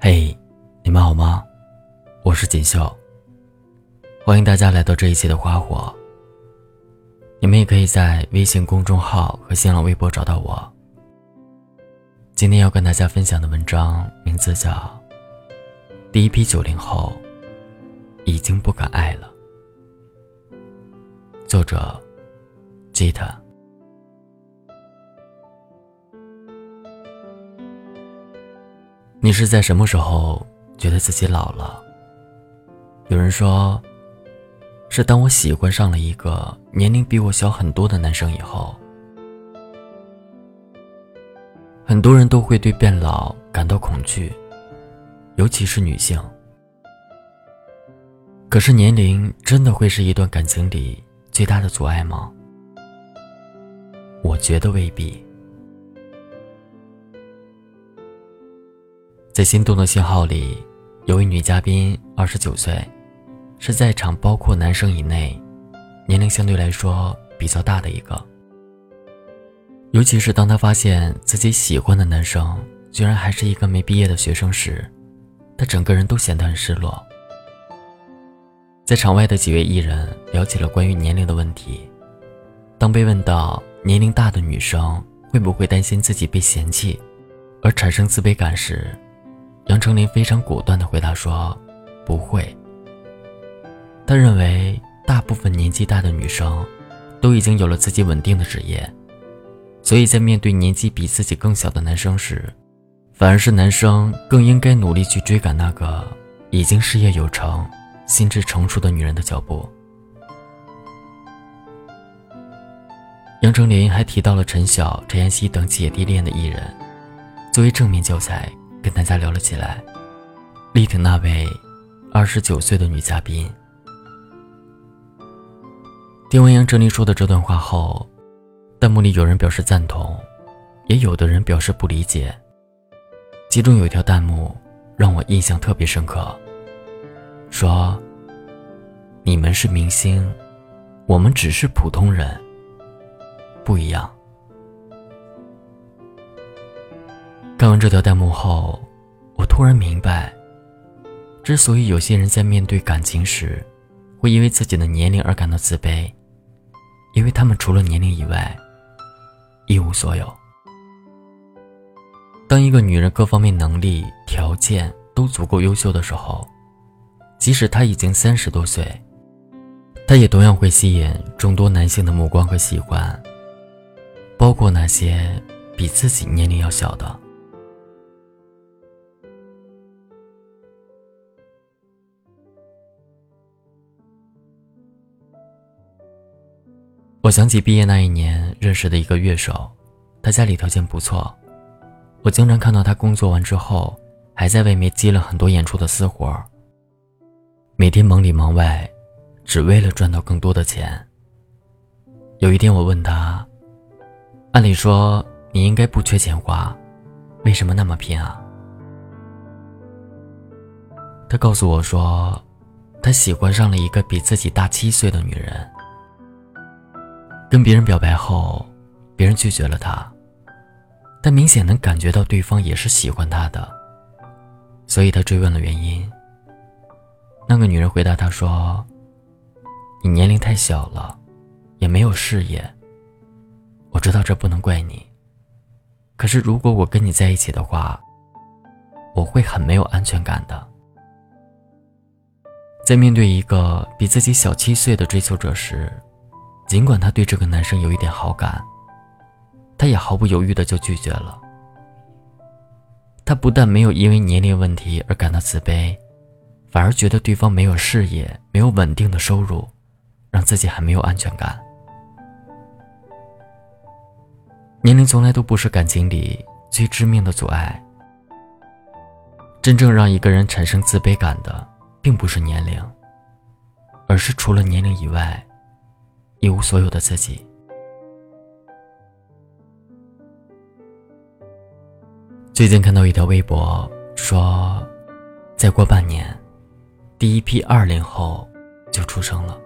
嘿，你们好吗？我是锦绣。欢迎大家来到这一期的花火。你们也可以在微信公众号和新浪微博找到我。今天要跟大家分享的文章名字叫《第一批九零后已经不敢爱了》，作者吉他。你是在什么时候觉得自己老了？有人说，是当我喜欢上了一个年龄比我小很多的男生以后。很多人都会对变老感到恐惧，尤其是女性。可是年龄真的会是一段感情里最大的阻碍吗？我觉得未必。在心动的信号里，有位女嘉宾，二十九岁，是在场包括男生以内，年龄相对来说比较大的一个。尤其是当她发现自己喜欢的男生居然还是一个没毕业的学生时，她整个人都显得很失落。在场外的几位艺人聊起了关于年龄的问题，当被问到年龄大的女生会不会担心自己被嫌弃，而产生自卑感时，杨丞琳非常果断地回答说：“不会。”他认为大部分年纪大的女生都已经有了自己稳定的职业，所以在面对年纪比自己更小的男生时，反而是男生更应该努力去追赶那个已经事业有成、心智成熟的女人的脚步。杨丞琳还提到了陈晓、陈妍希等姐弟恋的艺人，作为正面教材。跟大家聊了起来，力挺那位二十九岁的女嘉宾。听完杨丞琳说的这段话后，弹幕里有人表示赞同，也有的人表示不理解。其中有一条弹幕让我印象特别深刻，说：“你们是明星，我们只是普通人，不一样。”看完这条弹幕后，我突然明白，之所以有些人在面对感情时，会因为自己的年龄而感到自卑，因为他们除了年龄以外，一无所有。当一个女人各方面能力条件都足够优秀的时候，即使她已经三十多岁，她也同样会吸引众多男性的目光和喜欢，包括那些比自己年龄要小的。我想起毕业那一年认识的一个乐手，他家里条件不错，我经常看到他工作完之后，还在外面接了很多演出的私活每天忙里忙外，只为了赚到更多的钱。有一天我问他，按理说你应该不缺钱花，为什么那么拼啊？他告诉我说，他喜欢上了一个比自己大七岁的女人。跟别人表白后，别人拒绝了他，但明显能感觉到对方也是喜欢他的，所以他追问了原因。那个女人回答他说：“你年龄太小了，也没有事业。我知道这不能怪你，可是如果我跟你在一起的话，我会很没有安全感的。”在面对一个比自己小七岁的追求者时。尽管他对这个男生有一点好感，他也毫不犹豫的就拒绝了。他不但没有因为年龄问题而感到自卑，反而觉得对方没有事业、没有稳定的收入，让自己很没有安全感。年龄从来都不是感情里最致命的阻碍，真正让一个人产生自卑感的，并不是年龄，而是除了年龄以外。一无所有的自己。最近看到一条微博说，再过半年，第一批二零后就出生了。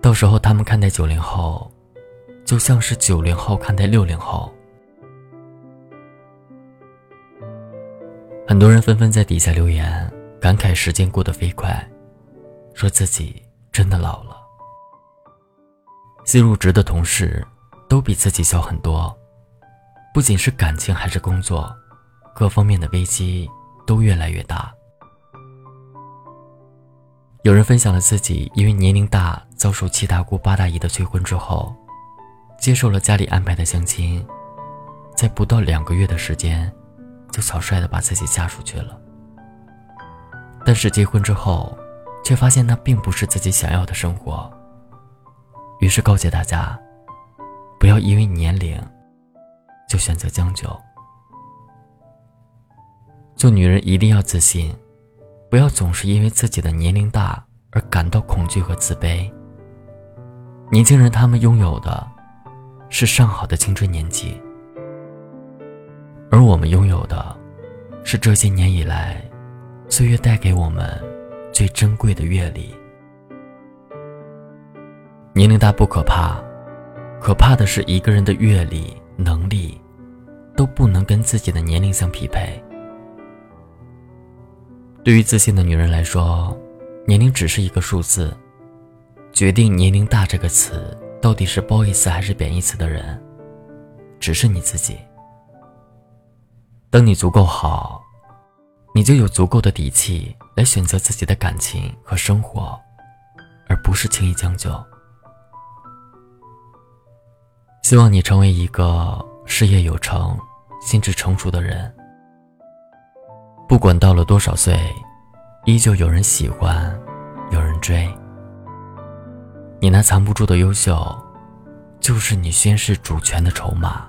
到时候他们看待九零后，就像是九零后看待六零后。很多人纷纷在底下留言，感慨时间过得飞快，说自己真的老了。新入职的同事都比自己小很多，不仅是感情，还是工作，各方面的危机都越来越大。有人分享了自己因为年龄大遭受七大姑八大姨的催婚之后，接受了家里安排的相亲，在不到两个月的时间。就草率的把自己嫁出去了，但是结婚之后，却发现那并不是自己想要的生活。于是告诫大家，不要因为年龄就选择将就。做女人一定要自信，不要总是因为自己的年龄大而感到恐惧和自卑。年轻人他们拥有的，是上好的青春年纪。而我们拥有的，是这些年以来，岁月带给我们最珍贵的阅历。年龄大不可怕，可怕的是一个人的阅历、能力，都不能跟自己的年龄相匹配。对于自信的女人来说，年龄只是一个数字，决定“年龄大”这个词到底是褒义词还是贬义词的人，只是你自己。等你足够好，你就有足够的底气来选择自己的感情和生活，而不是轻易将就。希望你成为一个事业有成、心智成熟的人。不管到了多少岁，依旧有人喜欢，有人追。你那藏不住的优秀，就是你宣誓主权的筹码。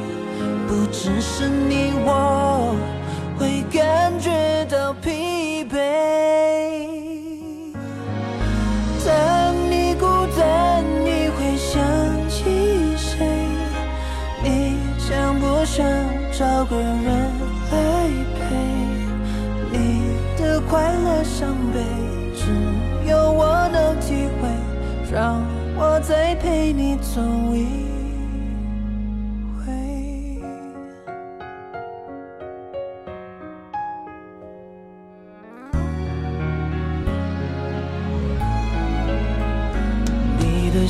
只是你我会感觉到疲惫。当你孤单，你会想起谁？你想不想找个人来陪？你的快乐伤悲，只有我能体会。让。我再陪你走一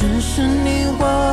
只是你，我